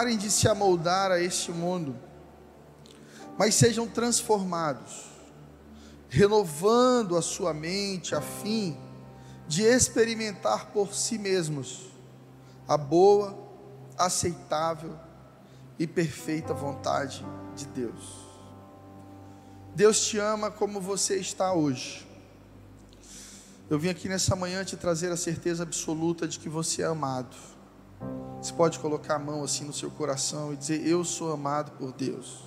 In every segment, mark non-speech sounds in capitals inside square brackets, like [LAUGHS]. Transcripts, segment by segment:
parem de se amoldar a este mundo, mas sejam transformados, renovando a sua mente a fim de experimentar por si mesmos a boa, aceitável e perfeita vontade de Deus. Deus te ama como você está hoje. Eu vim aqui nessa manhã te trazer a certeza absoluta de que você é amado. Você pode colocar a mão assim no seu coração e dizer: Eu sou amado por Deus.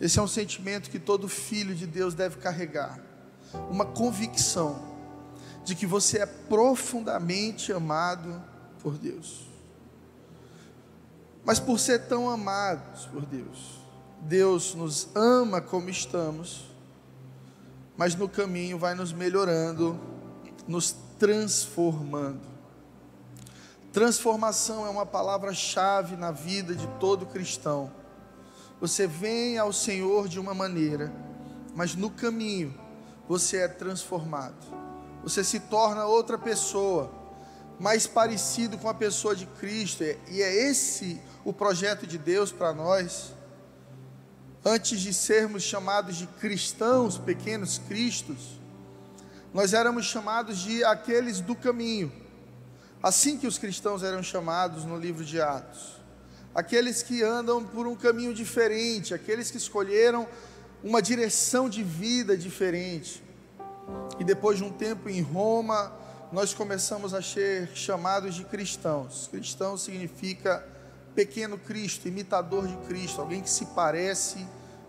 Esse é um sentimento que todo filho de Deus deve carregar. Uma convicção de que você é profundamente amado por Deus. Mas por ser tão amados por Deus, Deus nos ama como estamos, mas no caminho vai nos melhorando, nos transformando. Transformação é uma palavra-chave na vida de todo cristão. Você vem ao Senhor de uma maneira, mas no caminho você é transformado. Você se torna outra pessoa, mais parecido com a pessoa de Cristo, e é esse o projeto de Deus para nós. Antes de sermos chamados de cristãos, pequenos cristos, nós éramos chamados de aqueles do caminho. Assim que os cristãos eram chamados no livro de Atos. Aqueles que andam por um caminho diferente, aqueles que escolheram uma direção de vida diferente. E depois de um tempo em Roma, nós começamos a ser chamados de cristãos. Cristão significa pequeno Cristo, imitador de Cristo, alguém que se parece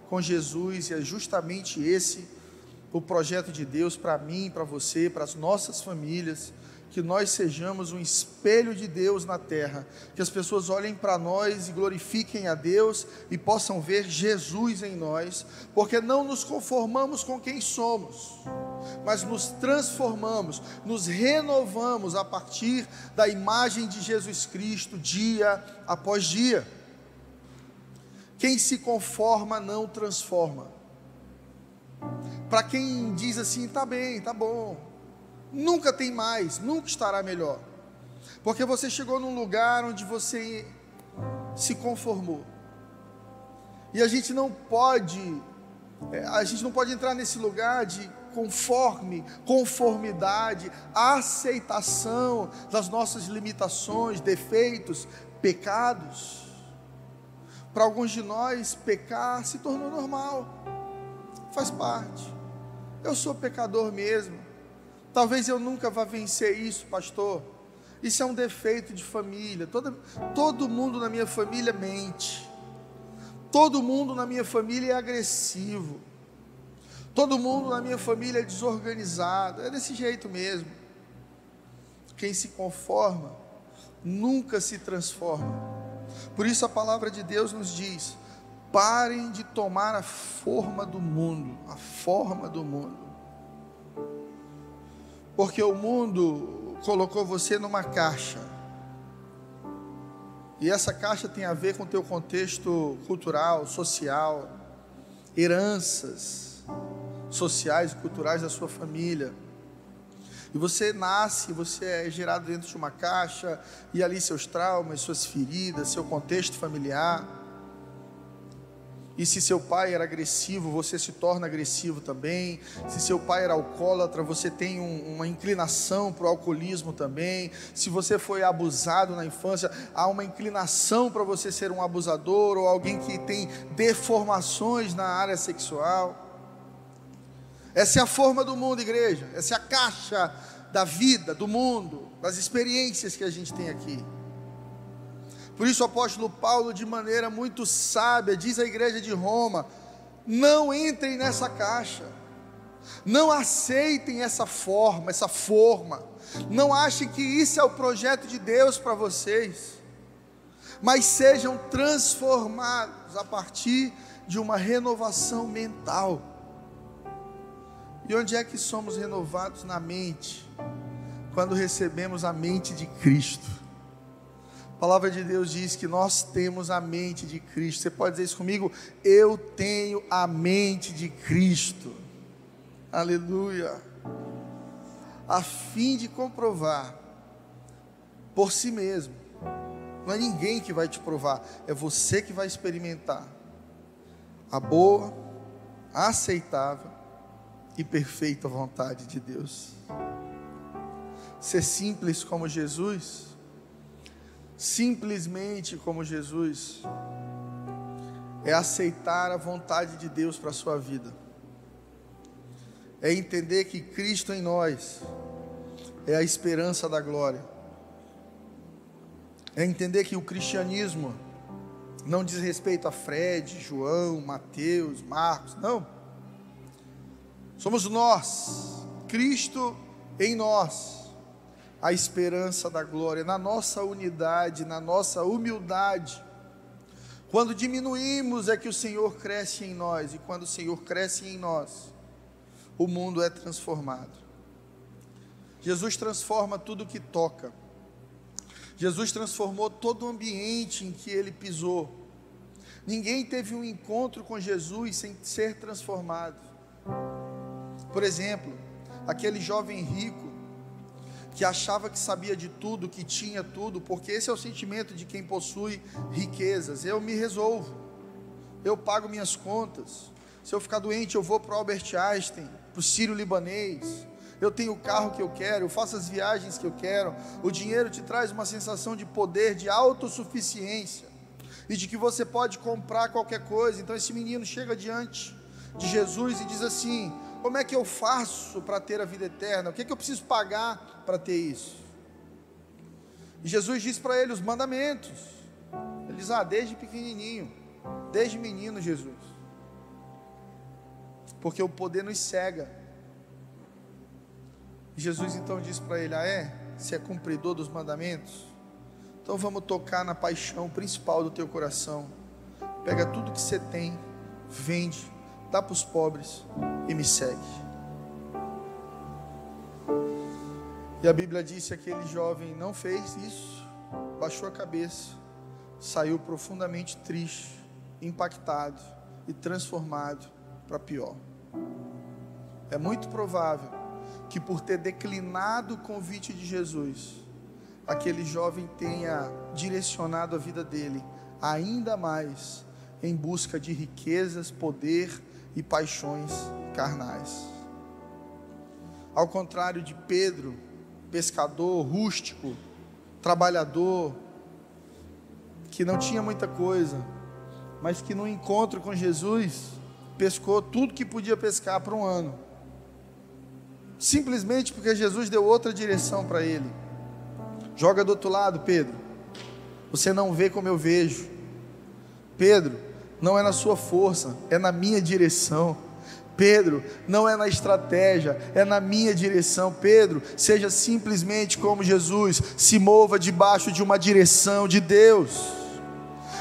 com Jesus, e é justamente esse o projeto de Deus para mim, para você, para as nossas famílias que nós sejamos um espelho de Deus na terra, que as pessoas olhem para nós e glorifiquem a Deus e possam ver Jesus em nós, porque não nos conformamos com quem somos, mas nos transformamos, nos renovamos a partir da imagem de Jesus Cristo, dia após dia. Quem se conforma não transforma. Para quem diz assim, tá bem, tá bom, Nunca tem mais, nunca estará melhor. Porque você chegou num lugar onde você se conformou. E a gente não pode, é, a gente não pode entrar nesse lugar de conforme, conformidade, aceitação das nossas limitações, defeitos, pecados. Para alguns de nós, pecar se tornou normal, faz parte. Eu sou pecador mesmo. Talvez eu nunca vá vencer isso, pastor. Isso é um defeito de família. Todo, todo mundo na minha família mente. Todo mundo na minha família é agressivo. Todo mundo na minha família é desorganizado. É desse jeito mesmo. Quem se conforma nunca se transforma. Por isso a palavra de Deus nos diz: parem de tomar a forma do mundo, a forma do mundo porque o mundo colocou você numa caixa. E essa caixa tem a ver com o teu contexto cultural, social, heranças sociais e culturais da sua família. E você nasce, você é gerado dentro de uma caixa, e ali seus traumas, suas feridas, seu contexto familiar. E se seu pai era agressivo, você se torna agressivo também. Se seu pai era alcoólatra, você tem um, uma inclinação para o alcoolismo também. Se você foi abusado na infância, há uma inclinação para você ser um abusador ou alguém que tem deformações na área sexual. Essa é a forma do mundo, igreja. Essa é a caixa da vida, do mundo, das experiências que a gente tem aqui. Por isso o apóstolo Paulo, de maneira muito sábia, diz à igreja de Roma: não entrem nessa caixa, não aceitem essa forma, essa forma, não achem que isso é o projeto de Deus para vocês, mas sejam transformados a partir de uma renovação mental. E onde é que somos renovados na mente? Quando recebemos a mente de Cristo. Palavra de Deus diz que nós temos a mente de Cristo. Você pode dizer isso comigo? Eu tenho a mente de Cristo. Aleluia. A fim de comprovar por si mesmo Não é ninguém que vai te provar, é você que vai experimentar a boa, aceitável e perfeita vontade de Deus. Ser simples como Jesus, simplesmente como Jesus, é aceitar a vontade de Deus para a sua vida, é entender que Cristo em nós é a esperança da glória, é entender que o cristianismo não diz respeito a Fred, João, Mateus, Marcos, não. Somos nós, Cristo em nós, a esperança da glória, na nossa unidade, na nossa humildade. Quando diminuímos é que o Senhor cresce em nós, e quando o Senhor cresce em nós, o mundo é transformado. Jesus transforma tudo que toca. Jesus transformou todo o ambiente em que ele pisou. Ninguém teve um encontro com Jesus sem ser transformado. Por exemplo, aquele jovem rico que achava que sabia de tudo, que tinha tudo, porque esse é o sentimento de quem possui riquezas. Eu me resolvo, eu pago minhas contas. Se eu ficar doente, eu vou para o Albert Einstein, para o Sírio Libanês eu tenho o carro que eu quero, eu faço as viagens que eu quero. O dinheiro te traz uma sensação de poder, de autossuficiência e de que você pode comprar qualquer coisa. Então esse menino chega diante de Jesus e diz assim: Como é que eu faço para ter a vida eterna? O que, é que eu preciso pagar para ter isso? E Jesus diz para ele os mandamentos. Ele diz: Ah, desde pequenininho, desde menino, Jesus. Porque o poder nos cega Jesus então disse para ele: Ah, é? Você é cumpridor dos mandamentos? Então vamos tocar na paixão principal do teu coração. Pega tudo que você tem, vende, dá para os pobres e me segue. E a Bíblia diz que aquele jovem não fez isso, baixou a cabeça, saiu profundamente triste, impactado e transformado para pior. É muito provável que por ter declinado o convite de Jesus, aquele jovem tenha direcionado a vida dele ainda mais em busca de riquezas, poder e paixões carnais. Ao contrário de Pedro, pescador, rústico, trabalhador, que não tinha muita coisa, mas que no encontro com Jesus pescou tudo que podia pescar por um ano simplesmente porque Jesus deu outra direção para ele. Joga do outro lado, Pedro. Você não vê como eu vejo. Pedro, não é na sua força, é na minha direção. Pedro, não é na estratégia, é na minha direção. Pedro, seja simplesmente como Jesus, se mova debaixo de uma direção de Deus.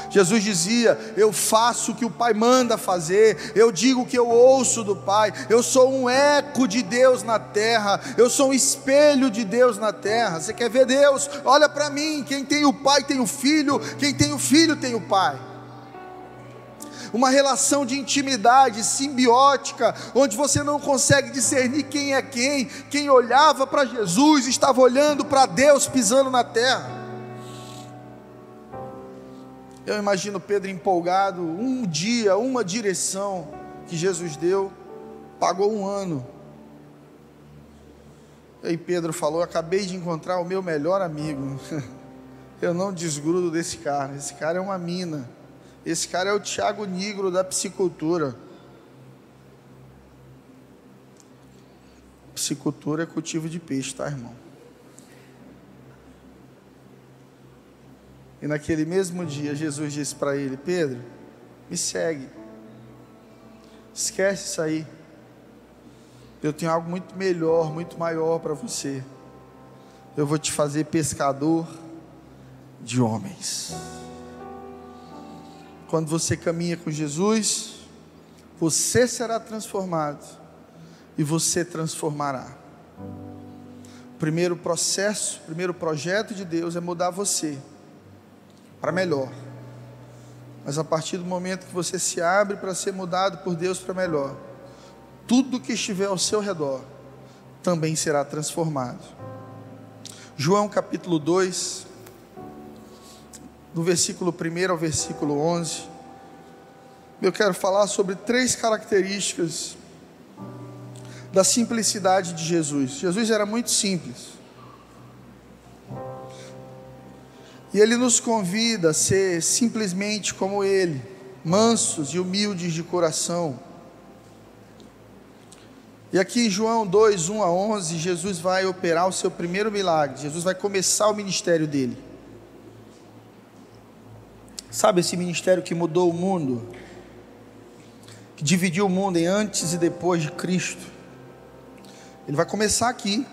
Jesus dizia: Eu faço o que o Pai manda fazer, eu digo o que eu ouço do Pai, eu sou um eco de Deus na terra, eu sou um espelho de Deus na terra. Você quer ver Deus? Olha para mim: quem tem o Pai tem o Filho, quem tem o Filho tem o Pai uma relação de intimidade simbiótica, onde você não consegue discernir quem é quem. Quem olhava para Jesus estava olhando para Deus pisando na terra. Eu imagino Pedro empolgado, um dia, uma direção que Jesus deu, pagou um ano. E aí Pedro falou: Acabei de encontrar o meu melhor amigo. [LAUGHS] Eu não desgrudo desse cara. Esse cara é uma mina. Esse cara é o Tiago Negro da psicultura. Psicultura é cultivo de peixe, tá, irmão? E naquele mesmo dia, Jesus disse para ele: Pedro, me segue. Esquece isso aí. Eu tenho algo muito melhor, muito maior para você. Eu vou te fazer pescador de homens. Quando você caminha com Jesus, você será transformado e você transformará. O primeiro processo, o primeiro projeto de Deus é mudar você para melhor. Mas a partir do momento que você se abre para ser mudado por Deus para melhor, tudo que estiver ao seu redor também será transformado. João capítulo 2, do versículo 1 ao versículo 11, eu quero falar sobre três características da simplicidade de Jesus. Jesus era muito simples. E ele nos convida a ser simplesmente como ele, mansos e humildes de coração. E aqui em João 2, 1 a 11, Jesus vai operar o seu primeiro milagre. Jesus vai começar o ministério dele. Sabe esse ministério que mudou o mundo? Que dividiu o mundo em antes e depois de Cristo. Ele vai começar aqui,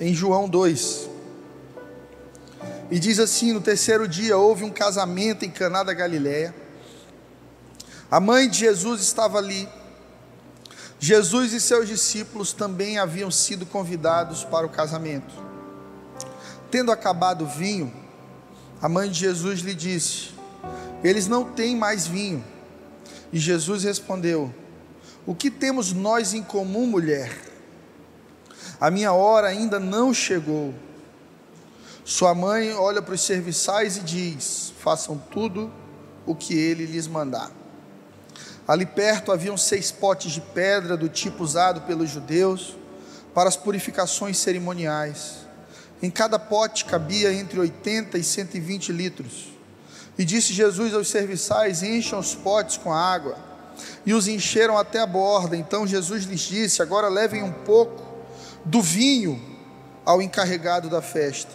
em João 2. E diz assim: no terceiro dia houve um casamento em Caná da Galiléia. A mãe de Jesus estava ali. Jesus e seus discípulos também haviam sido convidados para o casamento. Tendo acabado o vinho, a mãe de Jesus lhe disse: Eles não têm mais vinho. E Jesus respondeu: O que temos nós em comum, mulher? A minha hora ainda não chegou. Sua mãe olha para os serviçais e diz: Façam tudo o que ele lhes mandar. Ali perto haviam seis potes de pedra do tipo usado pelos judeus para as purificações cerimoniais. Em cada pote cabia entre 80 e 120 litros. E disse Jesus aos serviçais: Encham os potes com água. E os encheram até a borda. Então Jesus lhes disse: Agora levem um pouco do vinho ao encarregado da festa.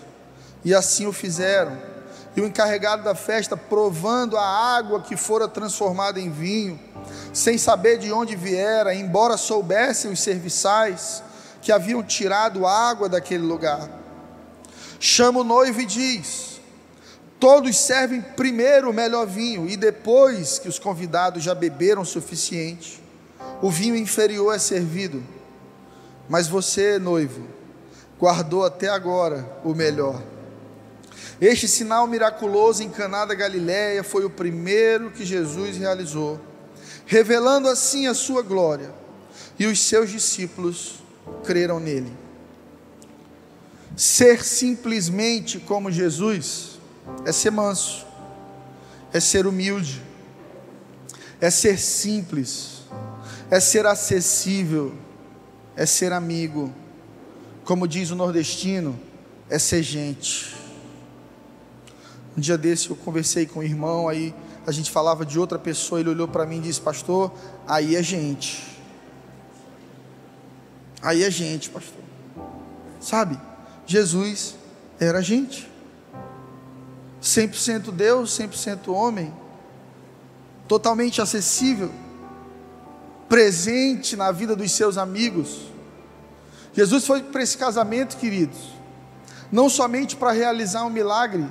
E assim o fizeram. E o encarregado da festa, provando a água que fora transformada em vinho, sem saber de onde viera, embora soubessem os serviçais que haviam tirado água daquele lugar, chama o noivo e diz: Todos servem primeiro o melhor vinho, e depois que os convidados já beberam o suficiente, o vinho inferior é servido mas você, noivo, guardou até agora o melhor. Este sinal miraculoso em Caná da Galiléia foi o primeiro que Jesus realizou, revelando assim a sua glória, e os seus discípulos creram nele. Ser simplesmente como Jesus é ser manso, é ser humilde, é ser simples, é ser acessível é ser amigo. Como diz o nordestino, é ser gente. Um dia desse eu conversei com um irmão, aí a gente falava de outra pessoa, ele olhou para mim e disse: Pastor, aí é gente. Aí é gente, pastor. Sabe, Jesus era gente. 100% Deus, 100% homem. Totalmente acessível presente na vida dos seus amigos. Jesus foi para esse casamento, queridos, não somente para realizar um milagre,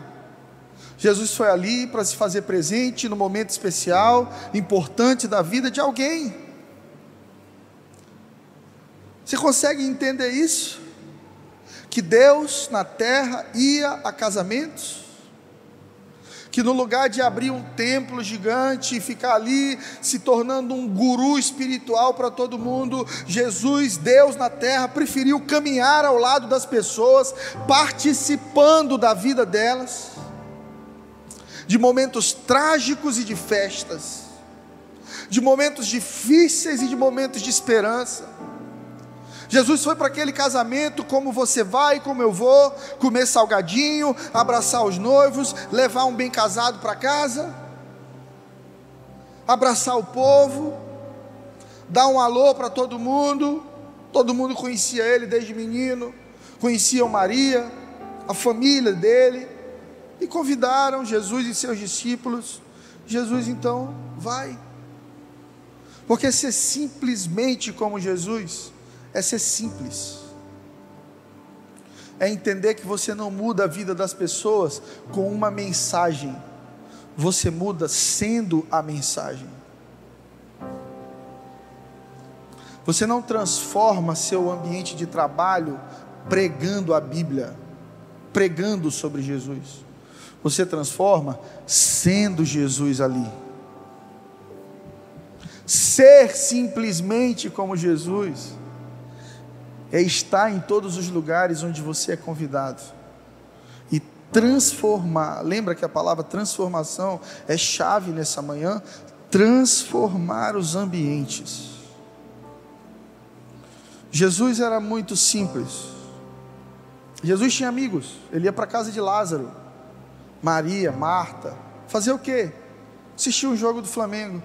Jesus foi ali para se fazer presente no momento especial, importante da vida de alguém. Você consegue entender isso? Que Deus na terra ia a casamentos? Que no lugar de abrir um templo gigante e ficar ali se tornando um guru espiritual para todo mundo, Jesus, Deus na terra, preferiu caminhar ao lado das pessoas, participando da vida delas, de momentos trágicos e de festas, de momentos difíceis e de momentos de esperança Jesus foi para aquele casamento como você vai, como eu vou, comer salgadinho, abraçar os noivos, levar um bem casado para casa, abraçar o povo, dar um alô para todo mundo. Todo mundo conhecia ele desde menino, conheciam Maria, a família dele, e convidaram Jesus e seus discípulos. Jesus então vai. Porque ser simplesmente como Jesus é ser simples. É entender que você não muda a vida das pessoas com uma mensagem, você muda sendo a mensagem. Você não transforma seu ambiente de trabalho pregando a Bíblia, pregando sobre Jesus. Você transforma sendo Jesus ali. Ser simplesmente como Jesus é estar em todos os lugares onde você é convidado e transformar. Lembra que a palavra transformação é chave nessa manhã? Transformar os ambientes. Jesus era muito simples. Jesus tinha amigos. Ele ia para a casa de Lázaro, Maria, Marta. Fazer o quê? Assistir um jogo do Flamengo.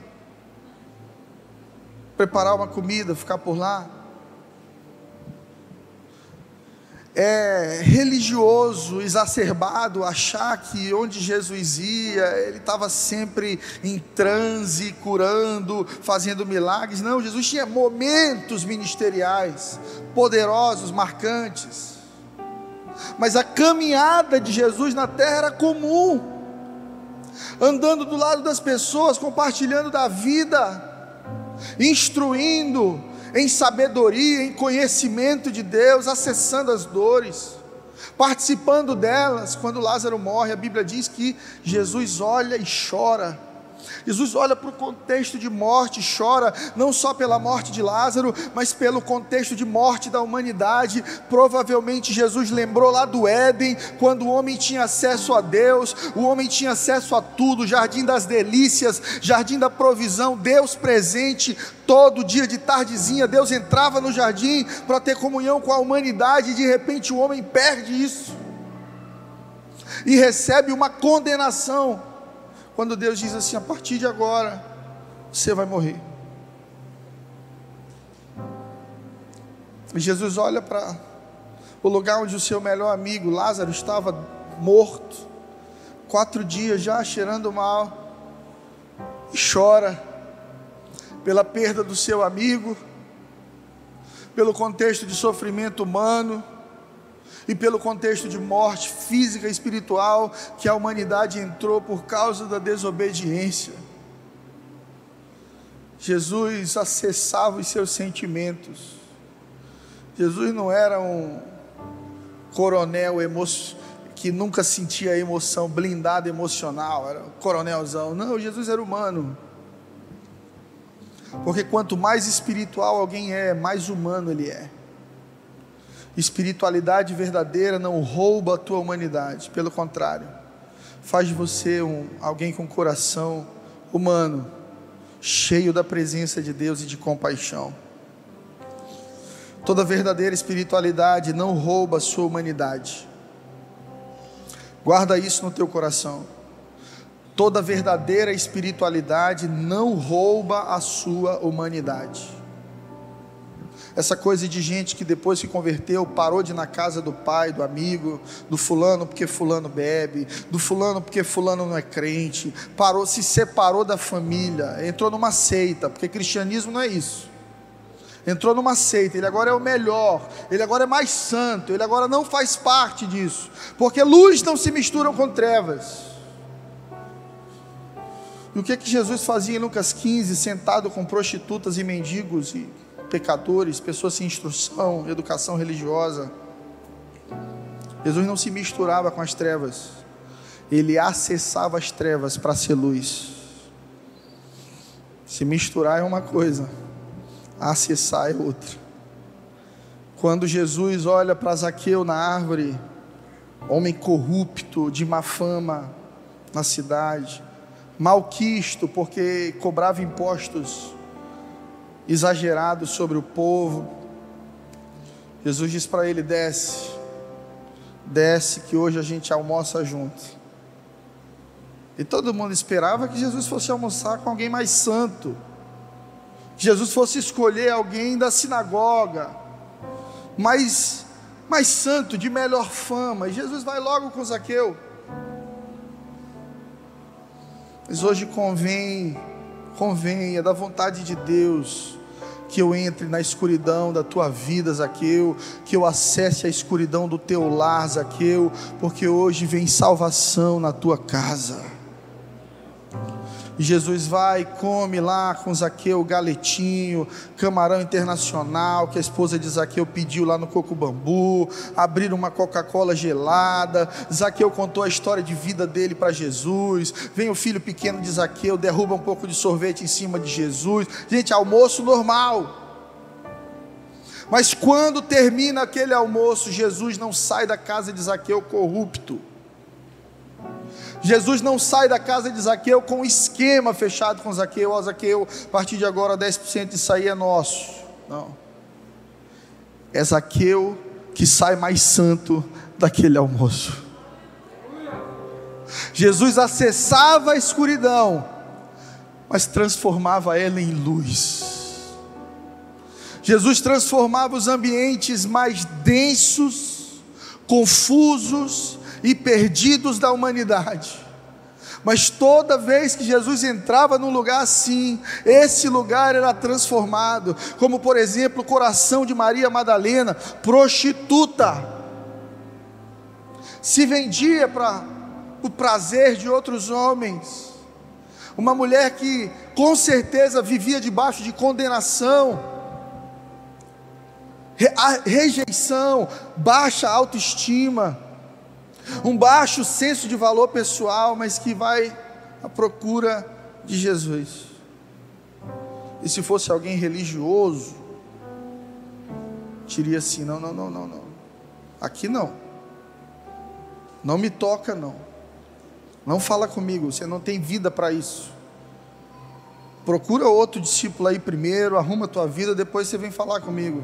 Preparar uma comida, ficar por lá. É, religioso, exacerbado, achar que onde Jesus ia, ele estava sempre em transe, curando, fazendo milagres. Não, Jesus tinha momentos ministeriais, poderosos, marcantes. Mas a caminhada de Jesus na terra era comum, andando do lado das pessoas, compartilhando da vida, instruindo, em sabedoria, em conhecimento de Deus, acessando as dores, participando delas. Quando Lázaro morre, a Bíblia diz que Jesus olha e chora Jesus olha para o contexto de morte, chora não só pela morte de Lázaro, mas pelo contexto de morte da humanidade. Provavelmente Jesus lembrou lá do Éden, quando o homem tinha acesso a Deus, o homem tinha acesso a tudo, jardim das delícias, jardim da provisão, Deus presente todo dia de tardezinha, Deus entrava no jardim para ter comunhão com a humanidade e de repente o homem perde isso. E recebe uma condenação quando Deus diz assim: a partir de agora, você vai morrer. Jesus olha para o lugar onde o seu melhor amigo Lázaro estava morto, quatro dias já cheirando mal, e chora pela perda do seu amigo, pelo contexto de sofrimento humano e pelo contexto de morte física e espiritual que a humanidade entrou por causa da desobediência. Jesus acessava os seus sentimentos. Jesus não era um coronel que nunca sentia emoção, blindado emocional, era um coronelzão. Não, Jesus era humano. Porque quanto mais espiritual alguém é, mais humano ele é. Espiritualidade verdadeira não rouba a tua humanidade, pelo contrário, faz de você um, alguém com coração humano, cheio da presença de Deus e de compaixão. Toda verdadeira espiritualidade não rouba a sua humanidade. Guarda isso no teu coração. Toda verdadeira espiritualidade não rouba a sua humanidade. Essa coisa de gente que depois se converteu, parou de ir na casa do pai, do amigo, do fulano porque fulano bebe, do fulano porque fulano não é crente, parou, se separou da família, entrou numa seita, porque cristianismo não é isso. Entrou numa seita, ele agora é o melhor, ele agora é mais santo, ele agora não faz parte disso, porque luz não se misturam com trevas. E o que que Jesus fazia em Lucas 15, sentado com prostitutas e mendigos e pecadores, pessoas sem instrução, educação religiosa. Jesus não se misturava com as trevas, ele acessava as trevas para ser luz. Se misturar é uma coisa, acessar é outra. Quando Jesus olha para Zaqueu na árvore, homem corrupto, de má fama na cidade, malquisto porque cobrava impostos exagerado sobre o povo. Jesus diz para ele: desce, desce, que hoje a gente almoça junto. E todo mundo esperava que Jesus fosse almoçar com alguém mais santo, que Jesus fosse escolher alguém da sinagoga, mais, mais santo, de melhor fama. E Jesus vai logo com Zaqueu. Mas hoje convém, convém, é da vontade de Deus que eu entre na escuridão da tua vida, Zaqueu, que eu acesse a escuridão do teu lar, Zaqueu, porque hoje vem salvação na tua casa. E Jesus vai, come lá com Zaqueu galetinho, camarão internacional, que a esposa de Zaqueu pediu lá no Coco Bambu, abrir uma Coca-Cola gelada. Zaqueu contou a história de vida dele para Jesus. Vem o filho pequeno de Zaqueu, derruba um pouco de sorvete em cima de Jesus. Gente, almoço normal. Mas quando termina aquele almoço, Jesus não sai da casa de Zaqueu corrupto. Jesus não sai da casa de Zaqueu com um esquema fechado com Zaqueu, ó Zaqueu, a partir de agora 10% disso aí é nosso. Não. É Zaqueu que sai mais santo daquele almoço. Jesus acessava a escuridão, mas transformava ela em luz. Jesus transformava os ambientes mais densos, confusos e perdidos da humanidade. Mas toda vez que Jesus entrava num lugar assim, esse lugar era transformado, como por exemplo o coração de Maria Madalena, prostituta, se vendia para o prazer de outros homens, uma mulher que com certeza vivia debaixo de condenação, rejeição, baixa autoestima, um baixo senso de valor pessoal, mas que vai à procura de Jesus. E se fosse alguém religioso, diria assim: não, não, não, não, não, aqui não, não me toca, não, não fala comigo, você não tem vida para isso. Procura outro discípulo aí primeiro, arruma a tua vida, depois você vem falar comigo.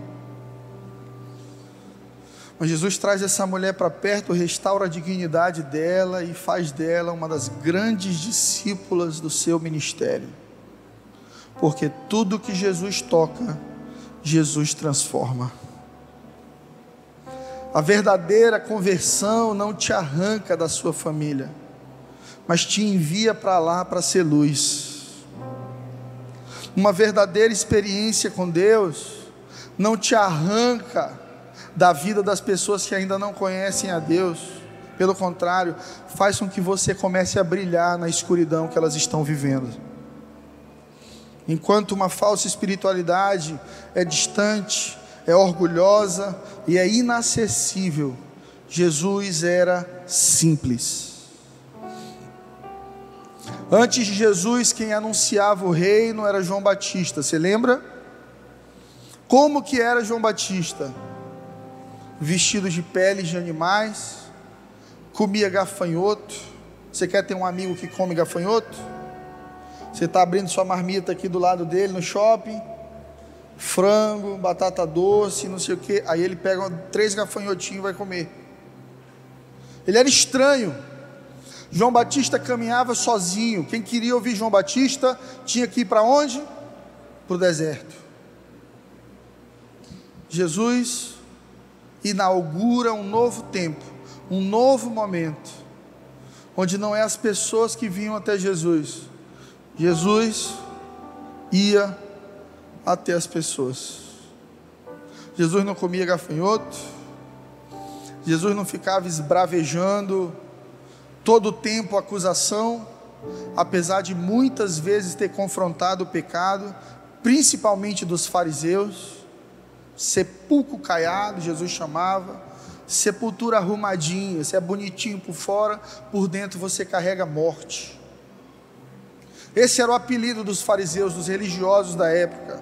Mas Jesus traz essa mulher para perto, restaura a dignidade dela e faz dela uma das grandes discípulas do seu ministério. Porque tudo que Jesus toca, Jesus transforma. A verdadeira conversão não te arranca da sua família, mas te envia para lá para ser luz. Uma verdadeira experiência com Deus não te arranca da vida das pessoas que ainda não conhecem a Deus. Pelo contrário, faz com que você comece a brilhar na escuridão que elas estão vivendo. Enquanto uma falsa espiritualidade é distante, é orgulhosa e é inacessível, Jesus era simples. Antes de Jesus, quem anunciava o reino era João Batista. Você lembra? Como que era João Batista? Vestidos de peles de animais, comia gafanhoto. Você quer ter um amigo que come gafanhoto? Você está abrindo sua marmita aqui do lado dele no shopping, frango, batata doce, não sei o que. Aí ele pega três gafanhotinhos e vai comer. Ele era estranho. João Batista caminhava sozinho. Quem queria ouvir João Batista tinha que ir para onde? Para o deserto. Jesus inaugura um novo tempo, um novo momento, onde não é as pessoas que vinham até Jesus, Jesus ia até as pessoas. Jesus não comia gafanhoto, Jesus não ficava esbravejando todo o tempo acusação, apesar de muitas vezes ter confrontado o pecado, principalmente dos fariseus sepulcro caiado, Jesus chamava, sepultura arrumadinha, você é bonitinho por fora, por dentro você carrega morte. Esse era o apelido dos fariseus, dos religiosos da época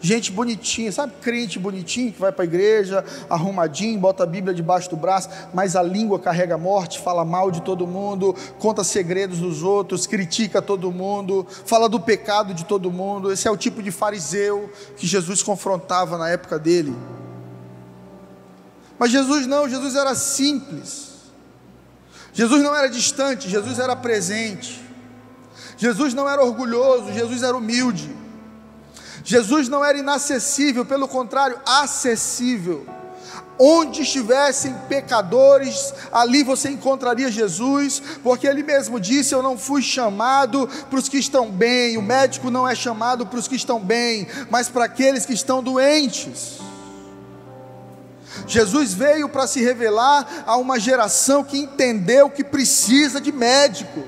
gente bonitinha, sabe, crente bonitinho que vai para a igreja, arrumadinho, bota a Bíblia debaixo do braço, mas a língua carrega morte, fala mal de todo mundo, conta segredos dos outros, critica todo mundo, fala do pecado de todo mundo. Esse é o tipo de fariseu que Jesus confrontava na época dele. Mas Jesus não, Jesus era simples. Jesus não era distante, Jesus era presente. Jesus não era orgulhoso, Jesus era humilde. Jesus não era inacessível, pelo contrário, acessível. Onde estivessem pecadores, ali você encontraria Jesus, porque ele mesmo disse: Eu não fui chamado para os que estão bem, o médico não é chamado para os que estão bem, mas para aqueles que estão doentes. Jesus veio para se revelar a uma geração que entendeu que precisa de médico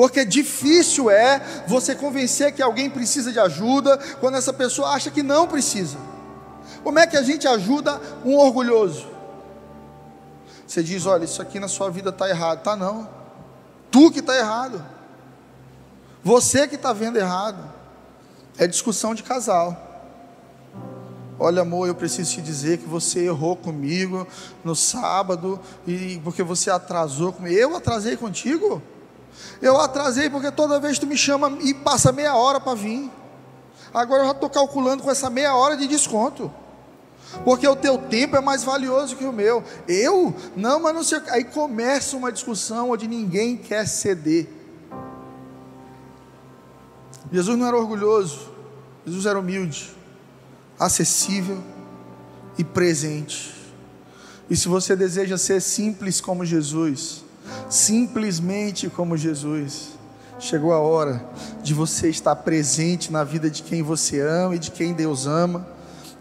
porque difícil é você convencer que alguém precisa de ajuda quando essa pessoa acha que não precisa. Como é que a gente ajuda um orgulhoso? Você diz: olha, isso aqui na sua vida está errado. Tá não. Tu que está errado. Você que está vendo errado. É discussão de casal. Olha, amor, eu preciso te dizer que você errou comigo no sábado e porque você atrasou comigo. Eu atrasei contigo? Eu atrasei porque toda vez tu me chama e passa meia hora para vir. Agora eu já estou calculando com essa meia hora de desconto. Porque o teu tempo é mais valioso que o meu. Eu? Não, mas não sei. Aí começa uma discussão onde ninguém quer ceder. Jesus não era orgulhoso, Jesus era humilde acessível e presente. E se você deseja ser simples como Jesus, simplesmente como Jesus, chegou a hora de você estar presente na vida de quem você ama e de quem Deus ama,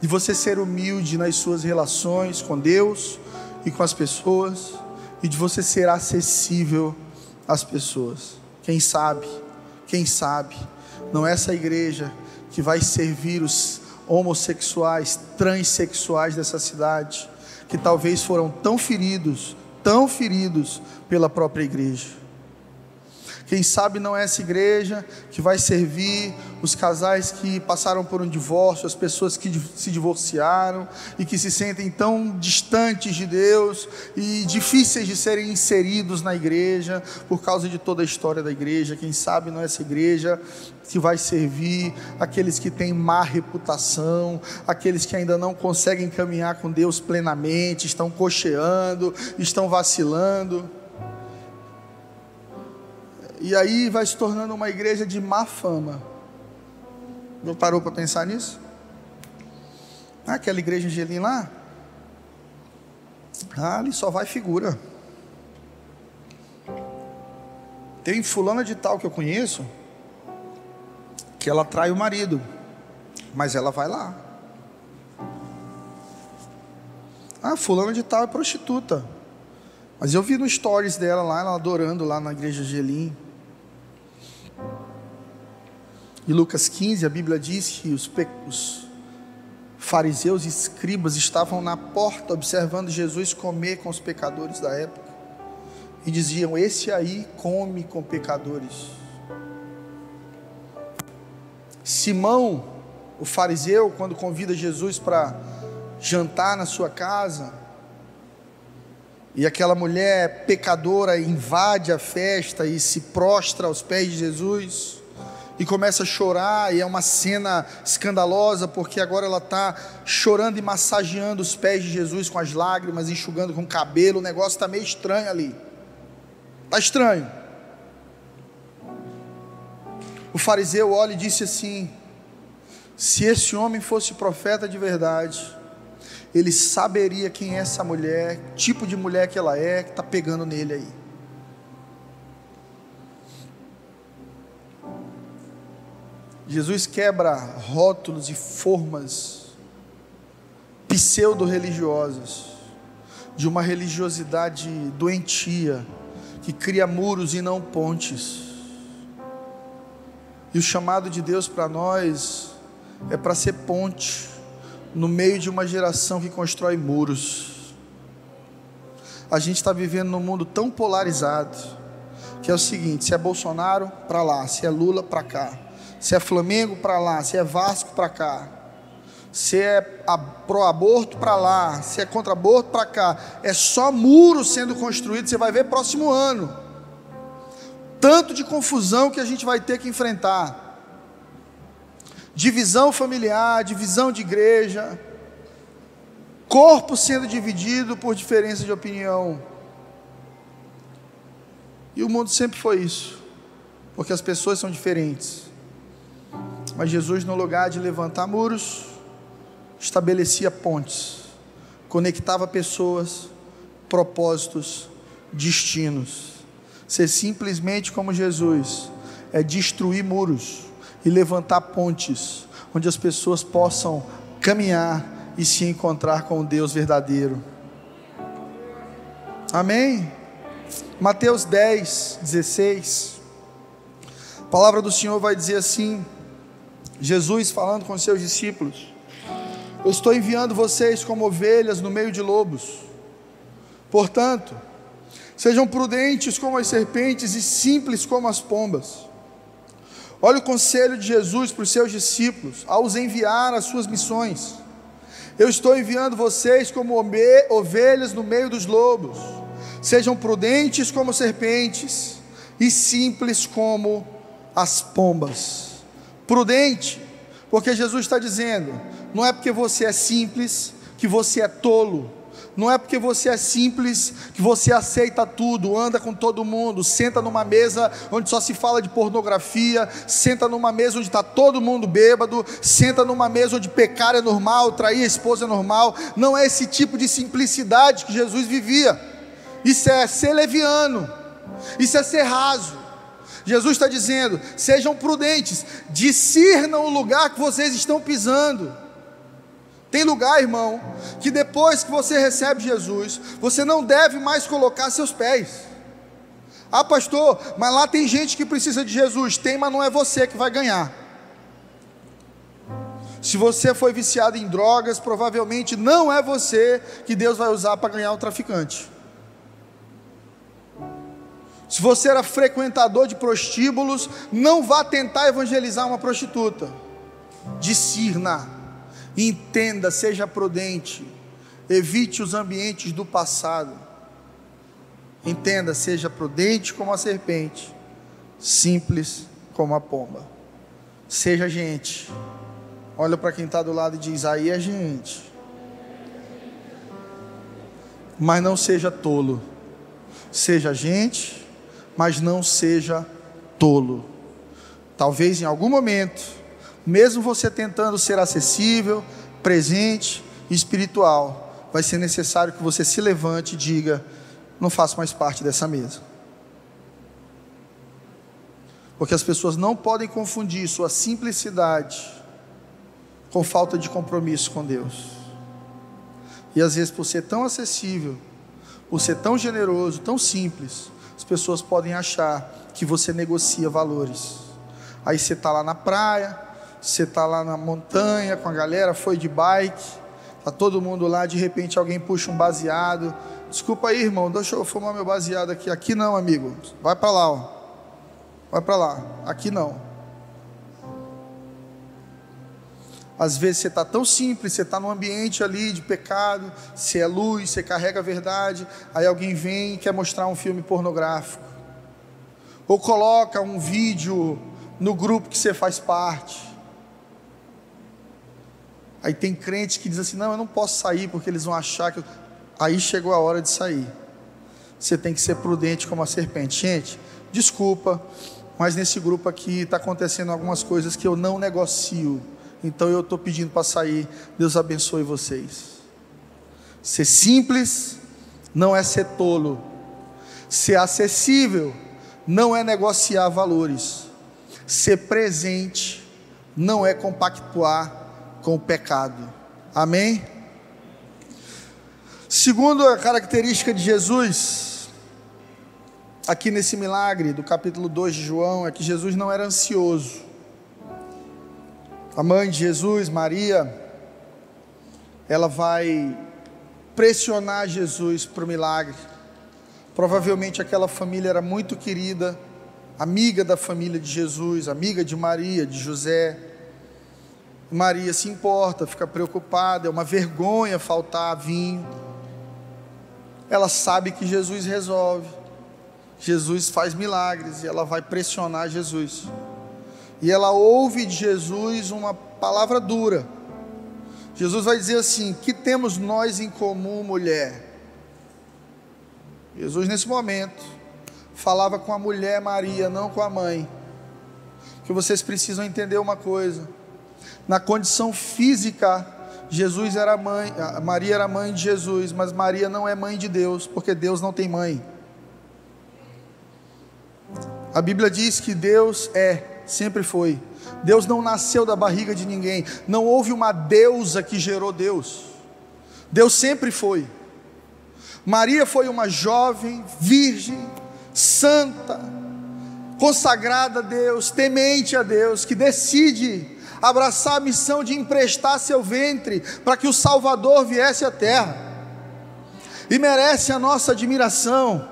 de você ser humilde nas suas relações com Deus e com as pessoas, e de você ser acessível às pessoas. Quem sabe, quem sabe, não é essa igreja que vai servir os homossexuais, transexuais dessa cidade, que talvez foram tão feridos, tão feridos pela própria igreja. Quem sabe não é essa igreja que vai servir os casais que passaram por um divórcio, as pessoas que se divorciaram e que se sentem tão distantes de Deus e difíceis de serem inseridos na igreja por causa de toda a história da igreja. Quem sabe não é essa igreja que vai servir aqueles que têm má reputação, aqueles que ainda não conseguem caminhar com Deus plenamente, estão cocheando, estão vacilando. E aí vai se tornando uma igreja de má fama. Não parou para pensar nisso? Ah, aquela igreja Angelim lá? Ah, ali só vai figura. Tem fulana de tal que eu conheço, que ela trai o marido, mas ela vai lá. Ah, fulana de tal é prostituta. Mas eu vi no stories dela lá, ela adorando lá na igreja Gelim. Em Lucas 15, a Bíblia diz que os, os fariseus e escribas estavam na porta observando Jesus comer com os pecadores da época. E diziam: Esse aí come com pecadores. Simão, o fariseu, quando convida Jesus para jantar na sua casa, e aquela mulher pecadora invade a festa e se prostra aos pés de Jesus e começa a chorar, e é uma cena escandalosa, porque agora ela está chorando e massageando os pés de Jesus com as lágrimas, enxugando com o cabelo, o negócio está meio estranho ali. Está estranho. O fariseu olha e disse assim: se esse homem fosse profeta de verdade, ele saberia quem é essa mulher, tipo de mulher que ela é, que está pegando nele aí. Jesus quebra rótulos e formas pseudo-religiosas de uma religiosidade doentia que cria muros e não pontes. E o chamado de Deus para nós é para ser ponte no meio de uma geração que constrói muros. A gente está vivendo num mundo tão polarizado que é o seguinte: se é Bolsonaro, para lá, se é Lula, para cá. Se é Flamengo para lá, se é Vasco para cá. Se é pro aborto para lá, se é contra aborto para cá. É só muro sendo construído, você vai ver próximo ano. Tanto de confusão que a gente vai ter que enfrentar. Divisão familiar, divisão de igreja, corpo sendo dividido por diferença de opinião. E o mundo sempre foi isso, porque as pessoas são diferentes. Mas Jesus, no lugar de levantar muros, estabelecia pontes, conectava pessoas, propósitos, destinos. Ser simplesmente como Jesus é destruir muros e levantar pontes, onde as pessoas possam caminhar e se encontrar com o Deus verdadeiro. Amém? Mateus 10, 16. A palavra do Senhor vai dizer assim: Jesus falando com seus discípulos: Eu estou enviando vocês como ovelhas no meio de lobos. Portanto, sejam prudentes como as serpentes e simples como as pombas. Olha o conselho de Jesus para os seus discípulos ao os enviar às suas missões. Eu estou enviando vocês como ovelhas no meio dos lobos. Sejam prudentes como serpentes e simples como as pombas. Prudente, porque Jesus está dizendo: não é porque você é simples que você é tolo. Não é porque você é simples que você aceita tudo, anda com todo mundo, senta numa mesa onde só se fala de pornografia, senta numa mesa onde está todo mundo bêbado, senta numa mesa onde pecar é normal, trair a esposa é normal. Não é esse tipo de simplicidade que Jesus vivia. Isso é ser leviano, isso é ser raso. Jesus está dizendo: sejam prudentes, discernam o lugar que vocês estão pisando. Tem lugar, irmão, que depois que você recebe Jesus, você não deve mais colocar seus pés. Ah, pastor, mas lá tem gente que precisa de Jesus. Tem, mas não é você que vai ganhar. Se você foi viciado em drogas, provavelmente não é você que Deus vai usar para ganhar o traficante. Se você era frequentador de prostíbulos, não vá tentar evangelizar uma prostituta. Discirna Entenda, seja prudente, evite os ambientes do passado. Entenda, seja prudente como a serpente, simples como a pomba. Seja gente. Olha para quem está do lado e diz: aí é gente. Mas não seja tolo. Seja gente, mas não seja tolo. Talvez em algum momento mesmo você tentando ser acessível, presente e espiritual, vai ser necessário que você se levante e diga: não faço mais parte dessa mesa. Porque as pessoas não podem confundir sua simplicidade com falta de compromisso com Deus. E às vezes, por ser tão acessível, por ser tão generoso, tão simples, as pessoas podem achar que você negocia valores. Aí você está lá na praia, você está lá na montanha com a galera, foi de bike, tá todo mundo lá, de repente alguém puxa um baseado. Desculpa aí, irmão, deixa eu fumar meu baseado aqui. Aqui não, amigo. Vai para lá, ó. Vai para lá. Aqui não. Às vezes você está tão simples, você está num ambiente ali de pecado, você é luz, você carrega a verdade, aí alguém vem e quer mostrar um filme pornográfico. Ou coloca um vídeo no grupo que você faz parte. Aí tem crente que diz assim: não, eu não posso sair porque eles vão achar que. Eu... Aí chegou a hora de sair. Você tem que ser prudente como a serpente. Gente, desculpa, mas nesse grupo aqui está acontecendo algumas coisas que eu não negocio. Então eu estou pedindo para sair. Deus abençoe vocês. Ser simples não é ser tolo. Ser acessível não é negociar valores. Ser presente não é compactuar com o pecado. Amém? Segundo a característica de Jesus, aqui nesse milagre do capítulo 2 de João, é que Jesus não era ansioso. A mãe de Jesus, Maria, ela vai pressionar Jesus para o milagre. Provavelmente aquela família era muito querida, amiga da família de Jesus, amiga de Maria, de José. Maria se importa, fica preocupada, é uma vergonha faltar vinho. Ela sabe que Jesus resolve, Jesus faz milagres e ela vai pressionar Jesus. E ela ouve de Jesus uma palavra dura. Jesus vai dizer assim: Que temos nós em comum, mulher? Jesus, nesse momento, falava com a mulher Maria, não com a mãe. Que vocês precisam entender uma coisa na condição física, Jesus era mãe, Maria era mãe de Jesus, mas Maria não é mãe de Deus, porque Deus não tem mãe. A Bíblia diz que Deus é, sempre foi. Deus não nasceu da barriga de ninguém, não houve uma deusa que gerou Deus. Deus sempre foi. Maria foi uma jovem, virgem, santa, consagrada a Deus, temente a Deus, que decide abraçar a missão de emprestar seu ventre para que o Salvador viesse à terra. E merece a nossa admiração,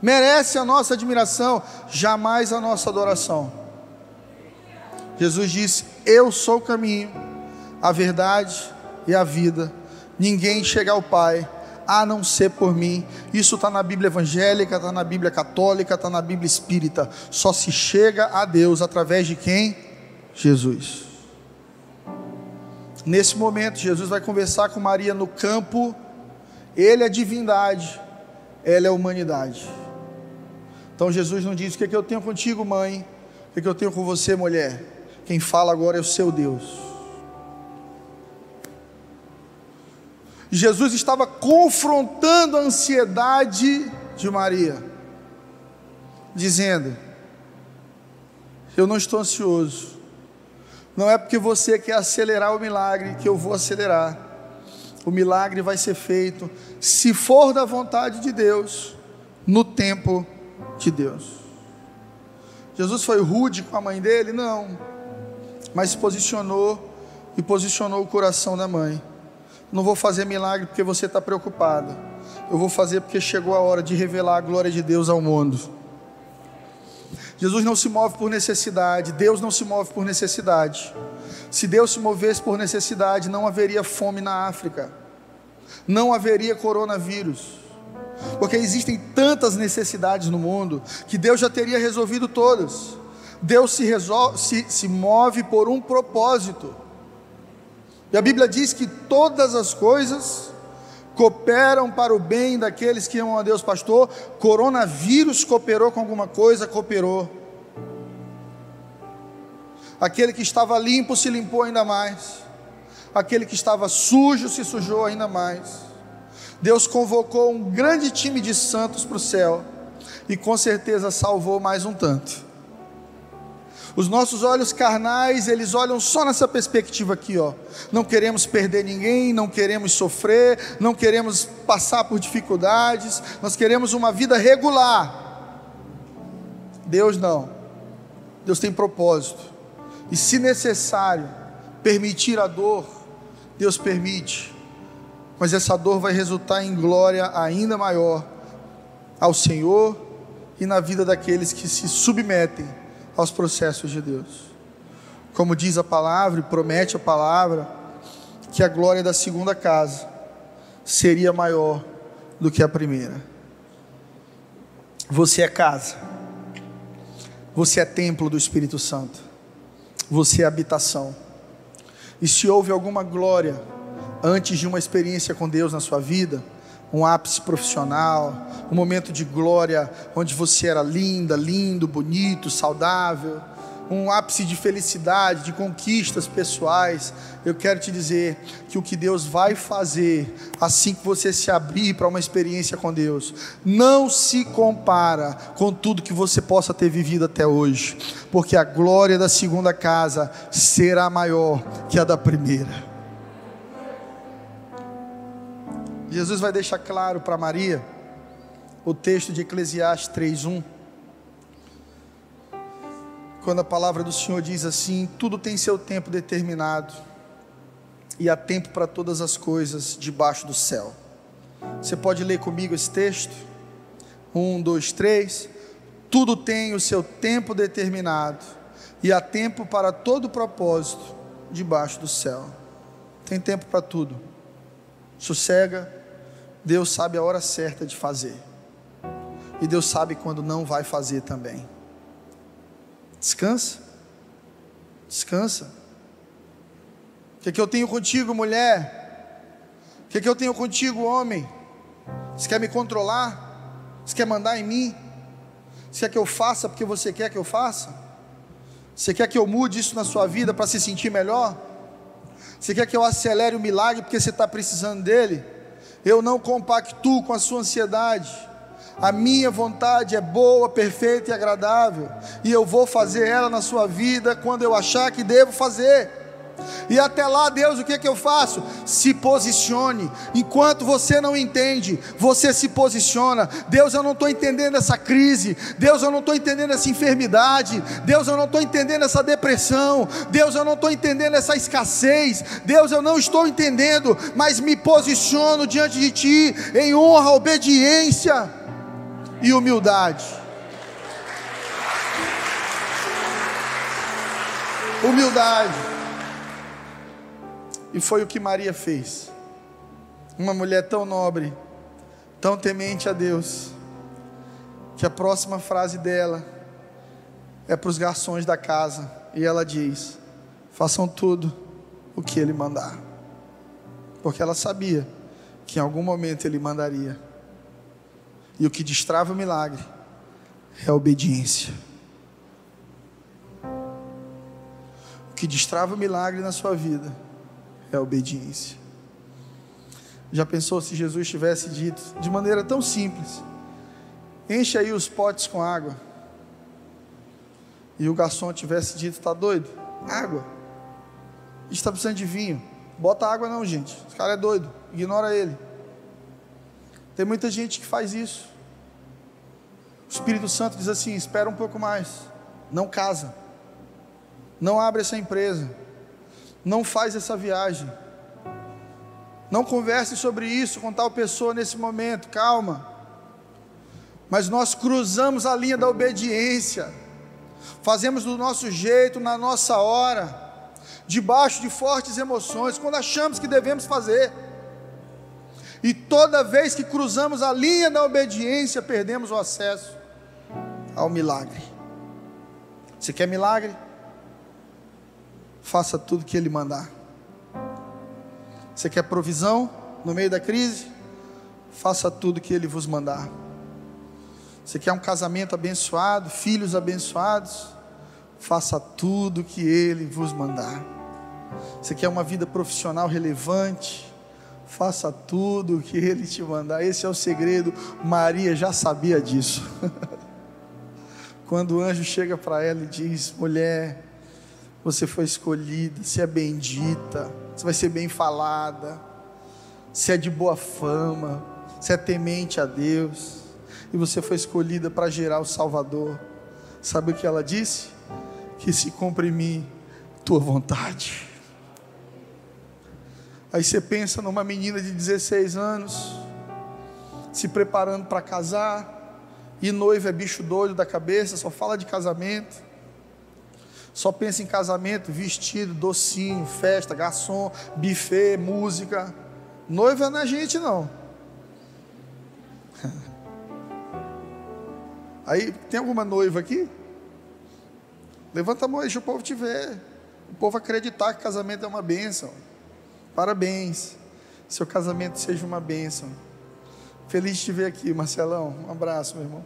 merece a nossa admiração, jamais a nossa adoração. Jesus disse: Eu sou o caminho, a verdade e a vida. Ninguém chega ao Pai a não ser por mim. Isso está na Bíblia evangélica, está na Bíblia católica, está na Bíblia espírita. Só se chega a Deus através de quem? Jesus. Nesse momento, Jesus vai conversar com Maria no campo. Ele é divindade, ela é humanidade. Então Jesus não diz: O que, é que eu tenho contigo, mãe? O que, é que eu tenho com você, mulher? Quem fala agora é o seu Deus. Jesus estava confrontando a ansiedade de Maria, dizendo: Eu não estou ansioso, não é porque você quer acelerar o milagre que eu vou acelerar, o milagre vai ser feito, se for da vontade de Deus, no tempo de Deus. Jesus foi rude com a mãe dele? Não, mas se posicionou e posicionou o coração da mãe. Não vou fazer milagre porque você está preocupado. Eu vou fazer porque chegou a hora de revelar a glória de Deus ao mundo. Jesus não se move por necessidade, Deus não se move por necessidade. Se Deus se movesse por necessidade, não haveria fome na África, não haveria coronavírus, porque existem tantas necessidades no mundo que Deus já teria resolvido todas. Deus se, resolve, se, se move por um propósito. E a Bíblia diz que todas as coisas cooperam para o bem daqueles que amam a Deus, pastor. Coronavírus cooperou com alguma coisa, cooperou. Aquele que estava limpo se limpou ainda mais. Aquele que estava sujo se sujou ainda mais. Deus convocou um grande time de santos para o céu e com certeza salvou mais um tanto. Os nossos olhos carnais, eles olham só nessa perspectiva aqui, ó. Não queremos perder ninguém, não queremos sofrer, não queremos passar por dificuldades, nós queremos uma vida regular. Deus não. Deus tem propósito. E se necessário permitir a dor, Deus permite. Mas essa dor vai resultar em glória ainda maior ao Senhor e na vida daqueles que se submetem aos processos de Deus. Como diz a palavra e promete a palavra, que a glória da segunda casa seria maior do que a primeira. Você é casa, você é templo do Espírito Santo, você é habitação. E se houve alguma glória antes de uma experiência com Deus na sua vida, um ápice profissional, um momento de glória onde você era linda, lindo, bonito, saudável, um ápice de felicidade, de conquistas pessoais. Eu quero te dizer que o que Deus vai fazer assim que você se abrir para uma experiência com Deus, não se compara com tudo que você possa ter vivido até hoje, porque a glória da segunda casa será maior que a da primeira. Jesus vai deixar claro para Maria o texto de Eclesiastes 3:1. Quando a palavra do Senhor diz assim: tudo tem seu tempo determinado, e há tempo para todas as coisas debaixo do céu. Você pode ler comigo esse texto? Um, dois, três. Tudo tem o seu tempo determinado, e há tempo para todo propósito debaixo do céu. Tem tempo para tudo. Sossega, Deus sabe a hora certa de fazer. E Deus sabe quando não vai fazer também. Descansa. Descansa. O que, é que eu tenho contigo, mulher? O que, é que eu tenho contigo, homem? Você quer me controlar? Você quer mandar em mim? Você quer que eu faça porque você quer que eu faça? Você quer que eu mude isso na sua vida para se sentir melhor? Você quer que eu acelere o milagre porque você está precisando dele? Eu não compactuo com a sua ansiedade. A minha vontade é boa, perfeita e agradável, e eu vou fazer ela na sua vida quando eu achar que devo fazer. E até lá, Deus, o que é que eu faço? Se posicione. Enquanto você não entende, você se posiciona. Deus, eu não estou entendendo essa crise. Deus, eu não estou entendendo essa enfermidade. Deus, eu não estou entendendo essa depressão. Deus, eu não estou entendendo essa escassez. Deus, eu não estou entendendo, mas me posiciono diante de Ti em honra, obediência e humildade. Humildade. E foi o que Maria fez. Uma mulher tão nobre, tão temente a Deus, que a próxima frase dela é para os garçons da casa, e ela diz: façam tudo o que ele mandar, porque ela sabia que em algum momento ele mandaria, e o que destrava o milagre é a obediência. O que destrava o milagre na sua vida é obediência. Já pensou se Jesus tivesse dito de maneira tão simples: enche aí os potes com água. E o garçom tivesse dito: está doido? Água. Está precisando de vinho. Bota água não, gente. Esse cara é doido. Ignora ele. Tem muita gente que faz isso. O Espírito Santo diz assim: espera um pouco mais. Não casa. Não abre essa empresa. Não faz essa viagem. Não converse sobre isso com tal pessoa nesse momento. Calma. Mas nós cruzamos a linha da obediência. Fazemos do nosso jeito, na nossa hora, debaixo de fortes emoções, quando achamos que devemos fazer. E toda vez que cruzamos a linha da obediência, perdemos o acesso ao milagre. Você quer milagre? Faça tudo que Ele mandar. Você quer provisão no meio da crise? Faça tudo que Ele vos mandar. Você quer um casamento abençoado, filhos abençoados? Faça tudo que Ele vos mandar. Você quer uma vida profissional relevante? Faça tudo o que Ele te mandar. Esse é o segredo. Maria já sabia disso. [LAUGHS] Quando o anjo chega para ela e diz: Mulher, você foi escolhida, você é bendita, você vai ser bem falada, você é de boa fama, você é temente a Deus, e você foi escolhida para gerar o Salvador. Sabe o que ela disse? Que se cumpra em mim tua vontade. Aí você pensa numa menina de 16 anos, se preparando para casar, e noivo é bicho doido da cabeça, só fala de casamento. Só pensa em casamento, vestido, docinho, festa, garçom, buffet, música. Noiva não é gente não. [LAUGHS] Aí tem alguma noiva aqui? Levanta a mão, deixa o povo te ver. O povo acreditar que casamento é uma bênção. Parabéns. Seu casamento seja uma bênção. Feliz de te ver aqui, Marcelão. Um abraço, meu irmão.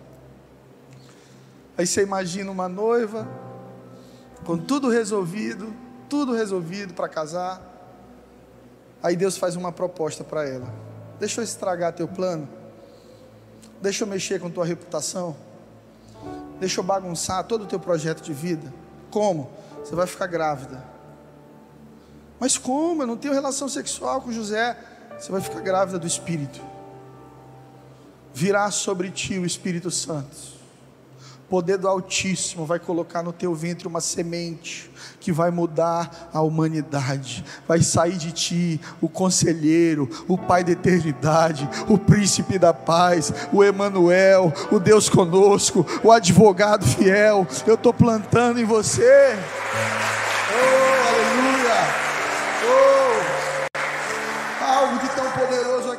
Aí você imagina uma noiva, com tudo resolvido, tudo resolvido para casar. Aí Deus faz uma proposta para ela: Deixa eu estragar teu plano, deixa eu mexer com tua reputação, deixa eu bagunçar todo o teu projeto de vida. Como? Você vai ficar grávida. Mas como? Eu não tenho relação sexual com José. Você vai ficar grávida do Espírito virá sobre ti o Espírito Santo. Poder do Altíssimo vai colocar no teu ventre uma semente que vai mudar a humanidade. Vai sair de ti o conselheiro, o Pai da eternidade, o príncipe da paz, o Emanuel, o Deus conosco, o advogado fiel. Eu estou plantando em você.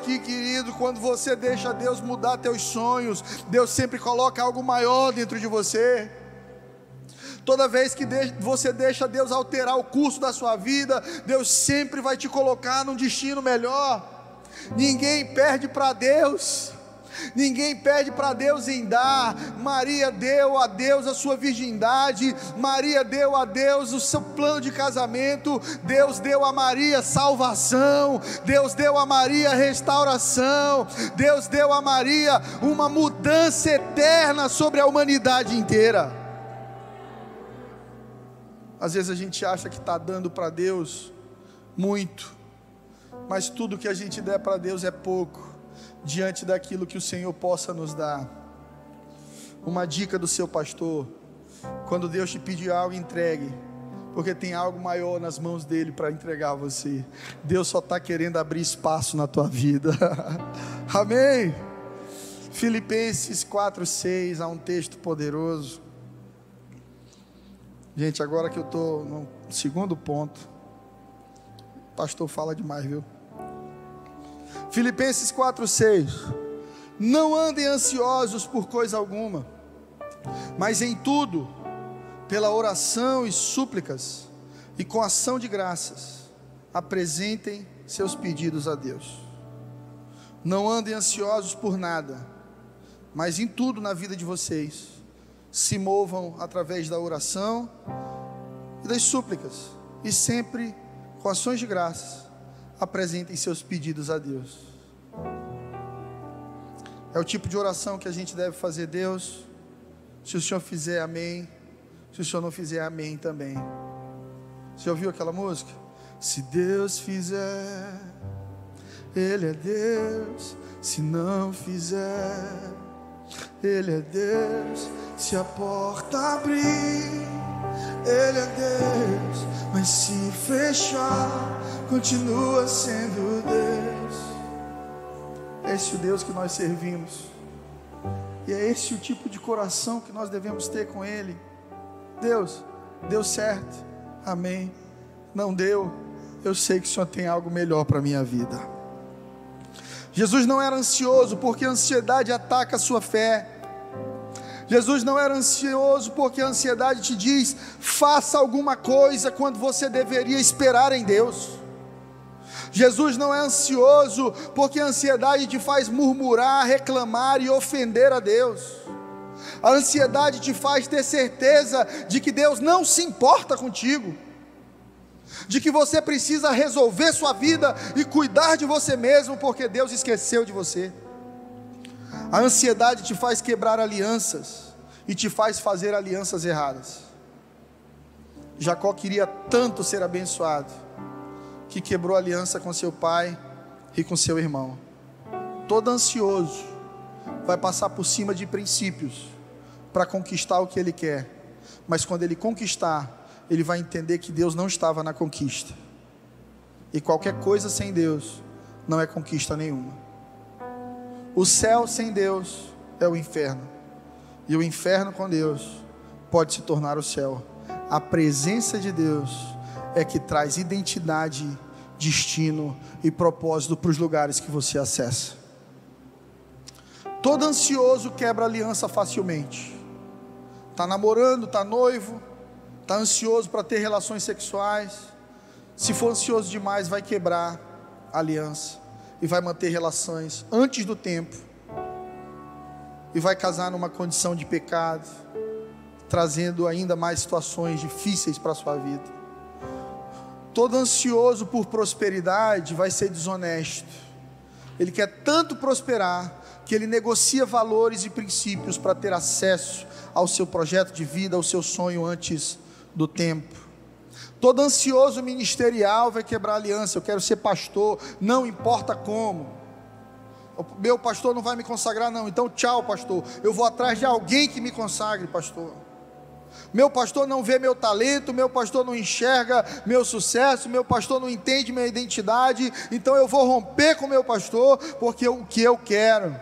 Aqui, querido quando você deixa Deus mudar teus sonhos, Deus sempre coloca algo maior dentro de você. Toda vez que você deixa Deus alterar o curso da sua vida, Deus sempre vai te colocar num destino melhor. Ninguém perde para Deus. Ninguém pede para Deus em dar. Maria deu a Deus a sua virgindade. Maria deu a Deus o seu plano de casamento. Deus deu a Maria salvação. Deus deu a Maria restauração. Deus deu a Maria uma mudança eterna sobre a humanidade inteira. Às vezes a gente acha que está dando para Deus muito, mas tudo que a gente der para Deus é pouco diante daquilo que o Senhor possa nos dar. Uma dica do seu pastor: quando Deus te pedir algo, entregue, porque tem algo maior nas mãos dele para entregar a você. Deus só está querendo abrir espaço na tua vida. [LAUGHS] Amém. Filipenses 4:6 há um texto poderoso. Gente, agora que eu estou no segundo ponto, Pastor fala demais, viu? Filipenses 4:6. Não andem ansiosos por coisa alguma, mas em tudo, pela oração e súplicas e com ação de graças, apresentem seus pedidos a Deus. Não andem ansiosos por nada, mas em tudo na vida de vocês, se movam através da oração e das súplicas, e sempre com ações de graças, apresentem seus pedidos a Deus. É o tipo de oração que a gente deve fazer, Deus. Se o Senhor fizer, amém. Se o Senhor não fizer, amém também. Você ouviu aquela música? Se Deus fizer, Ele é Deus. Se não fizer, Ele é Deus. Se a porta abrir, Ele é Deus. Mas se fechar, continua sendo Deus. Esse é o Deus que nós servimos. E é esse o tipo de coração que nós devemos ter com Ele. Deus, deu certo Amém. Não deu. Eu sei que o Senhor tem algo melhor para a minha vida. Jesus não era ansioso porque a ansiedade ataca a sua fé. Jesus não era ansioso porque a ansiedade te diz: faça alguma coisa quando você deveria esperar em Deus. Jesus não é ansioso porque a ansiedade te faz murmurar, reclamar e ofender a Deus. A ansiedade te faz ter certeza de que Deus não se importa contigo, de que você precisa resolver sua vida e cuidar de você mesmo, porque Deus esqueceu de você. A ansiedade te faz quebrar alianças e te faz fazer alianças erradas. Jacó queria tanto ser abençoado que quebrou aliança com seu pai e com seu irmão. Todo ansioso vai passar por cima de princípios para conquistar o que ele quer, mas quando ele conquistar, ele vai entender que Deus não estava na conquista, e qualquer coisa sem Deus não é conquista nenhuma. O céu sem Deus é o inferno, e o inferno com Deus pode se tornar o céu. A presença de Deus é que traz identidade, destino e propósito para os lugares que você acessa. Todo ansioso quebra aliança facilmente está namorando, está noivo, está ansioso para ter relações sexuais. Se for ansioso demais, vai quebrar a aliança e vai manter relações antes do tempo e vai casar numa condição de pecado, trazendo ainda mais situações difíceis para sua vida. Todo ansioso por prosperidade vai ser desonesto. Ele quer tanto prosperar que ele negocia valores e princípios para ter acesso ao seu projeto de vida, ao seu sonho antes do tempo. Todo ansioso ministerial vai quebrar aliança. Eu quero ser pastor, não importa como. Meu pastor não vai me consagrar, não. Então, tchau, pastor. Eu vou atrás de alguém que me consagre, pastor. Meu pastor não vê meu talento, meu pastor não enxerga meu sucesso, meu pastor não entende minha identidade, então eu vou romper com meu pastor, porque o que eu quero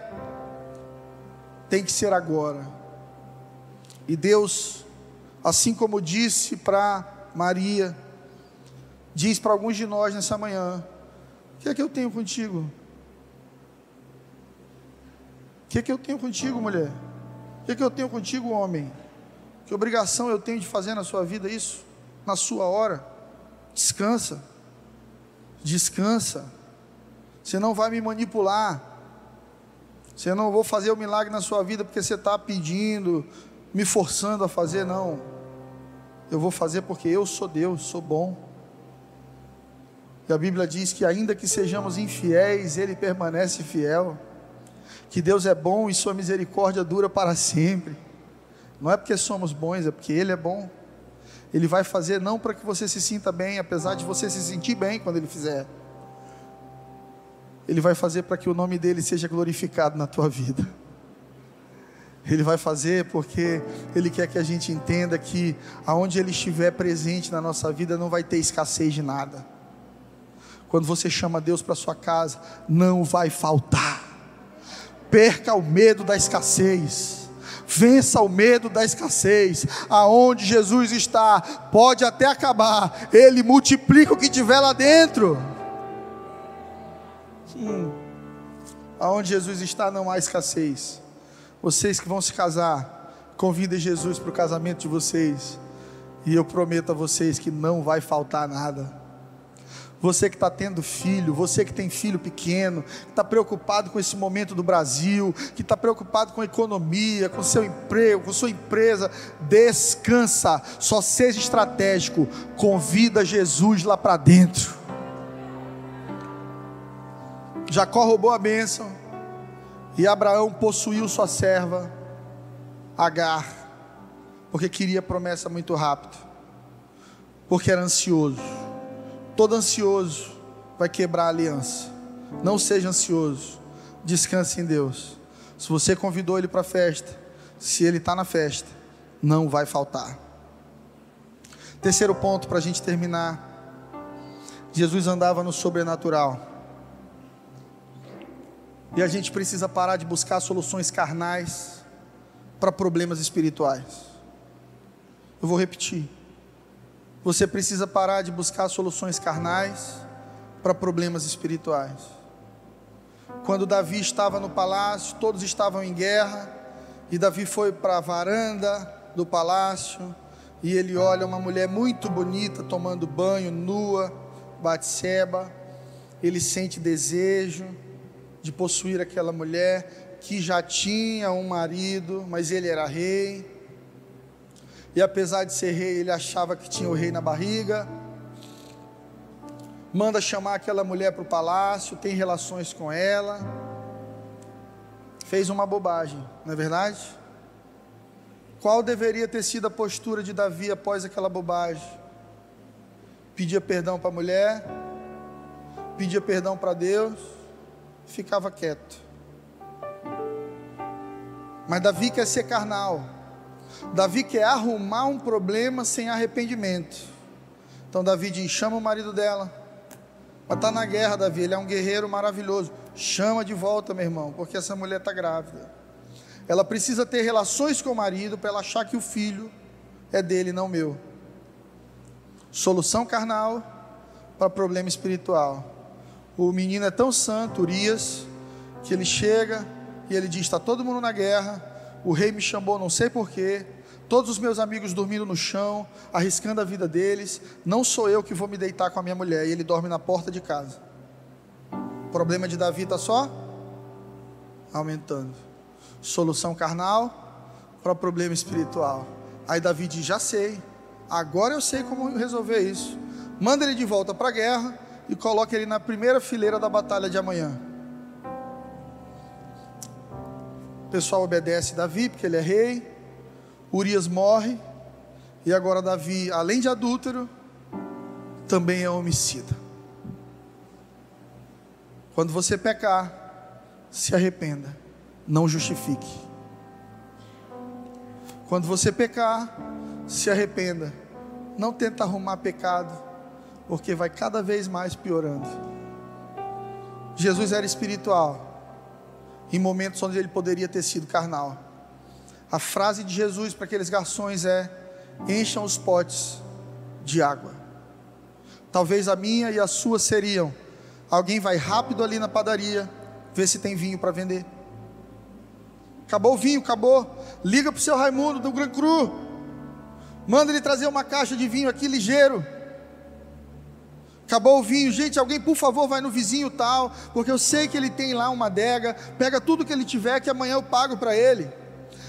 tem que ser agora. E Deus, assim como disse para Maria, diz para alguns de nós nessa manhã: O que é que eu tenho contigo? O que é que eu tenho contigo, mulher? O que é que eu tenho contigo, homem? Que obrigação eu tenho de fazer na sua vida isso? Na sua hora? Descansa. Descansa. Você não vai me manipular. Você não vou fazer o milagre na sua vida porque você está pedindo, me forçando a fazer, não. Eu vou fazer porque eu sou Deus, sou bom. E a Bíblia diz que, ainda que sejamos infiéis, Ele permanece fiel. Que Deus é bom e Sua misericórdia dura para sempre. Não é porque somos bons, é porque Ele é bom. Ele vai fazer não para que você se sinta bem, apesar de você se sentir bem quando Ele fizer. Ele vai fazer para que o nome dele seja glorificado na tua vida. Ele vai fazer porque Ele quer que a gente entenda que aonde Ele estiver presente na nossa vida não vai ter escassez de nada. Quando você chama Deus para sua casa, não vai faltar. Perca o medo da escassez. Vença o medo da escassez. Aonde Jesus está, pode até acabar, Ele multiplica o que tiver lá dentro. Hum. Aonde Jesus está, não há escassez. Vocês que vão se casar, convidem Jesus para o casamento de vocês. E eu prometo a vocês que não vai faltar nada. Você que está tendo filho, você que tem filho pequeno, que está preocupado com esse momento do Brasil, que está preocupado com a economia, com seu emprego, com sua empresa, descansa, só seja estratégico, convida Jesus lá para dentro. Jacó roubou a bênção e Abraão possuiu sua serva, Agar, porque queria promessa muito rápido, porque era ansioso todo ansioso vai quebrar a aliança. Não seja ansioso, descanse em Deus. Se você convidou ele para a festa, se ele está na festa, não vai faltar. Terceiro ponto para a gente terminar. Jesus andava no sobrenatural. E a gente precisa parar de buscar soluções carnais para problemas espirituais. Eu vou repetir. Você precisa parar de buscar soluções carnais para problemas espirituais. Quando Davi estava no palácio, todos estavam em guerra, e Davi foi para a varanda do palácio, e ele olha uma mulher muito bonita tomando banho, nua, Batseba. Ele sente desejo de possuir aquela mulher que já tinha um marido, mas ele era rei. E apesar de ser rei, ele achava que tinha o rei na barriga. Manda chamar aquela mulher para o palácio, tem relações com ela. Fez uma bobagem, não é verdade? Qual deveria ter sido a postura de Davi após aquela bobagem? Pedia perdão para a mulher, pedia perdão para Deus, ficava quieto. Mas Davi quer ser carnal. Davi quer arrumar um problema sem arrependimento. Então Davi diz: chama o marido dela. Mas está na guerra, Davi. Ele é um guerreiro maravilhoso. Chama de volta, meu irmão, porque essa mulher está grávida. Ela precisa ter relações com o marido para ela achar que o filho é dele, não meu. Solução carnal para problema espiritual. O menino é tão santo, Urias, que ele chega e ele diz: está todo mundo na guerra o rei me chamou, não sei porquê. Todos os meus amigos dormindo no chão, arriscando a vida deles. Não sou eu que vou me deitar com a minha mulher. E ele dorme na porta de casa. O problema de Davi está só aumentando. Solução carnal para problema espiritual. Aí Davi diz: Já sei, agora eu sei como resolver isso. Manda ele de volta para a guerra e coloca ele na primeira fileira da batalha de amanhã. O pessoal obedece Davi, porque ele é rei. Urias morre. E agora Davi, além de adúltero, também é homicida. Quando você pecar, se arrependa, não justifique. Quando você pecar, se arrependa, não tenta arrumar pecado, porque vai cada vez mais piorando. Jesus era espiritual, em momentos onde ele poderia ter sido carnal. A frase de Jesus para aqueles garçons é: encham os potes de água. Talvez a minha e a sua seriam: alguém vai rápido ali na padaria, ver se tem vinho para vender. Acabou o vinho, acabou. Liga para o seu Raimundo do Gran Cru. Manda ele trazer uma caixa de vinho aqui ligeiro. Acabou o vinho, gente, alguém por favor vai no vizinho tal, porque eu sei que ele tem lá uma adega, pega tudo que ele tiver que amanhã eu pago para ele.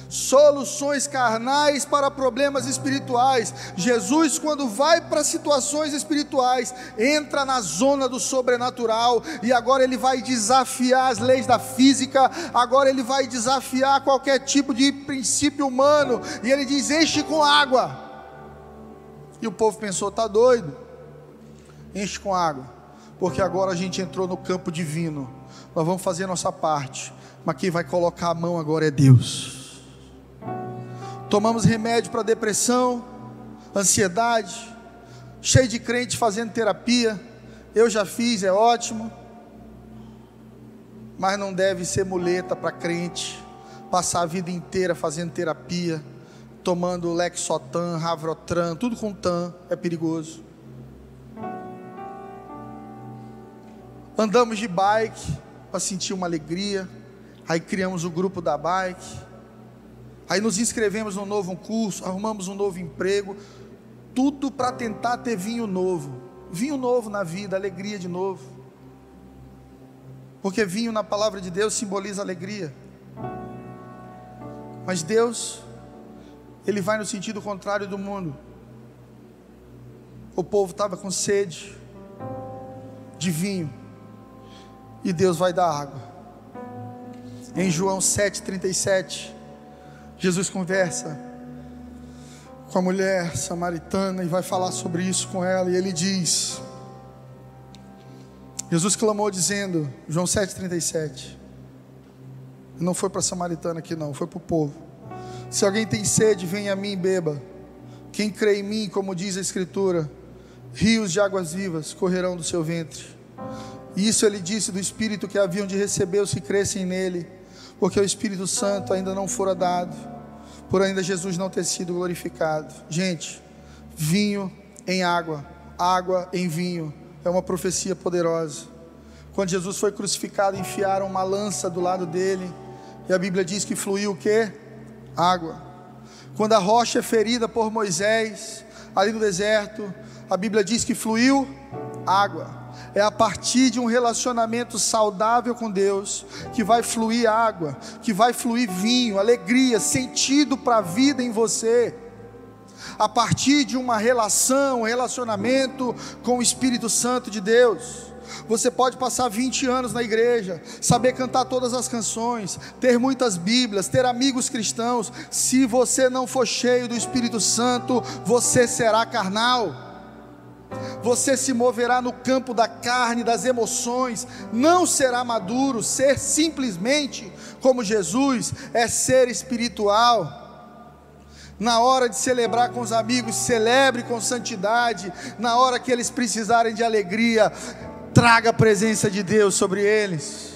Soluções carnais para problemas espirituais. Jesus, quando vai para situações espirituais, entra na zona do sobrenatural e agora ele vai desafiar as leis da física, agora ele vai desafiar qualquer tipo de princípio humano, e ele diz: enche com água. E o povo pensou: tá doido enche com água, porque agora a gente entrou no campo divino. Nós vamos fazer nossa parte, mas quem vai colocar a mão agora é Deus. Tomamos remédio para depressão, ansiedade, cheio de crente fazendo terapia. Eu já fiz, é ótimo, mas não deve ser muleta para crente, passar a vida inteira fazendo terapia, tomando Lexotan, Ravrotan, tudo com tan, é perigoso. Andamos de bike para sentir uma alegria, aí criamos o grupo da bike, aí nos inscrevemos num novo curso, arrumamos um novo emprego, tudo para tentar ter vinho novo, vinho novo na vida, alegria de novo, porque vinho na palavra de Deus simboliza alegria. Mas Deus, Ele vai no sentido contrário do mundo. O povo estava com sede de vinho, e Deus vai dar água. Em João 7,37, Jesus conversa com a mulher samaritana e vai falar sobre isso com ela, e ele diz: Jesus clamou dizendo, João 7,37, não foi para a samaritana aqui, não, foi para o povo. Se alguém tem sede, venha a mim e beba. Quem crê em mim, como diz a Escritura, rios de águas vivas correrão do seu ventre. Isso ele disse do Espírito que haviam de receber os que crescem nele, porque o Espírito Santo ainda não fora dado, por ainda Jesus não ter sido glorificado. Gente, vinho em água, água em vinho, é uma profecia poderosa. Quando Jesus foi crucificado, enfiaram uma lança do lado dele e a Bíblia diz que fluiu o que? Água. Quando a rocha é ferida por Moisés, ali no deserto, a Bíblia diz que fluiu água. É a partir de um relacionamento saudável com Deus que vai fluir água, que vai fluir vinho, alegria, sentido para a vida em você. A partir de uma relação, um relacionamento com o Espírito Santo de Deus. Você pode passar 20 anos na igreja, saber cantar todas as canções, ter muitas Bíblias, ter amigos cristãos. Se você não for cheio do Espírito Santo, você será carnal. Você se moverá no campo da carne, das emoções, não será maduro. Ser simplesmente como Jesus é ser espiritual. Na hora de celebrar com os amigos, celebre com santidade. Na hora que eles precisarem de alegria, traga a presença de Deus sobre eles.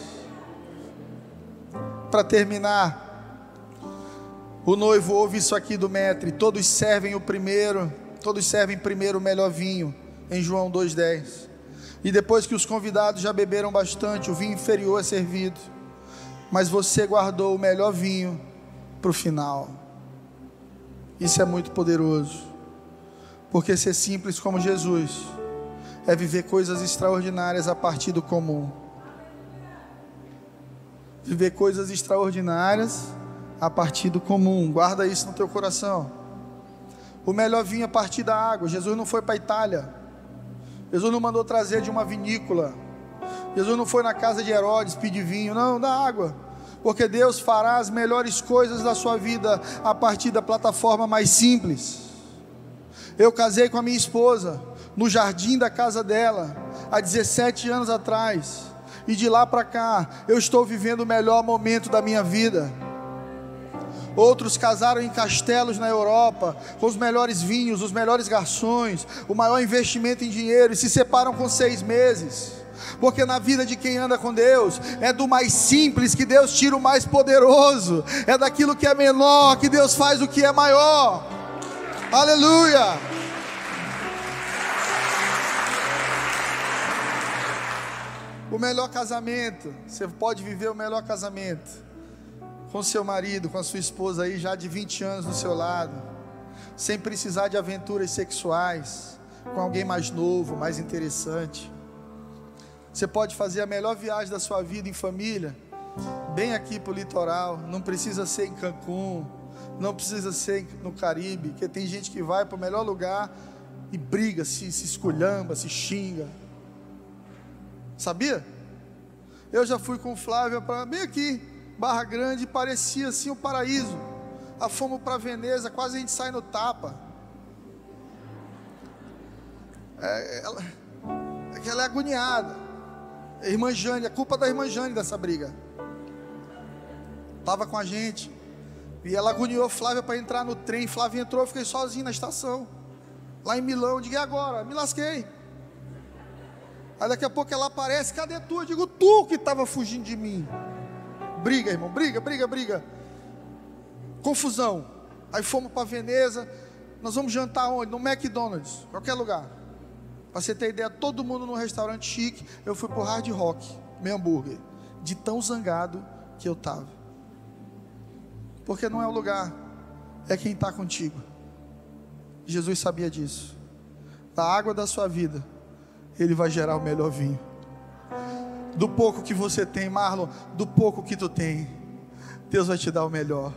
Para terminar, o noivo ouve isso aqui do mestre: todos servem o primeiro, todos servem primeiro o melhor vinho, em João 2,10. E depois que os convidados já beberam bastante, o vinho inferior é servido, mas você guardou o melhor vinho para o final. Isso é muito poderoso, porque ser simples como Jesus é viver coisas extraordinárias a partir do comum. Viver coisas extraordinárias a partir do comum. Guarda isso no teu coração. O melhor vinho a partir da água. Jesus não foi para a Itália. Jesus não mandou trazer de uma vinícola. Jesus não foi na casa de Herodes pedir vinho, não, da água. Porque Deus fará as melhores coisas da sua vida a partir da plataforma mais simples. Eu casei com a minha esposa no jardim da casa dela, há 17 anos atrás, e de lá para cá, eu estou vivendo o melhor momento da minha vida. Outros casaram em castelos na Europa, com os melhores vinhos, os melhores garçons, o maior investimento em dinheiro, e se separam com seis meses. Porque na vida de quem anda com Deus, é do mais simples que Deus tira o mais poderoso, é daquilo que é menor que Deus faz o que é maior. Aleluia! O melhor casamento, você pode viver o melhor casamento com seu marido, com a sua esposa aí já de 20 anos do seu lado, sem precisar de aventuras sexuais, com alguém mais novo, mais interessante. Você pode fazer a melhor viagem da sua vida em família, bem aqui para o litoral, não precisa ser em Cancún, não precisa ser no Caribe, porque tem gente que vai para o melhor lugar e briga, se, se esculhamba, se xinga. Sabia? Eu já fui com Flávia para bem aqui, Barra Grande, parecia assim o paraíso. A fomos para Veneza, quase a gente sai no tapa. É, ela, é ela é agoniada. Irmã Jane, a culpa da irmã Jane dessa briga. Estava com a gente. E ela agoniou Flávia para entrar no trem. Flávia entrou, eu fiquei sozinho na estação. Lá em Milão. Eu digo, e agora? Me lasquei. Aí daqui a pouco ela aparece, cadê tu? Eu digo, tu que estava fugindo de mim. Briga, irmão, briga, briga, briga. confusão. Aí fomos para Veneza, nós vamos jantar onde? No McDonald's, qualquer lugar. Para você ter ideia, todo mundo num restaurante chique, eu fui pro Hard Rock, meu hambúrguer, de tão zangado que eu tava. Porque não é o lugar, é quem está contigo. Jesus sabia disso. Da água da sua vida, Ele vai gerar o melhor vinho. Do pouco que você tem, Marlon, do pouco que tu tem, Deus vai te dar o melhor.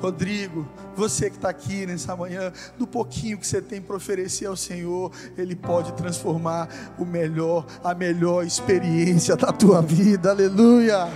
Rodrigo, você que está aqui nessa manhã, do pouquinho que você tem para oferecer ao Senhor, Ele pode transformar o melhor, a melhor experiência da tua vida, aleluia.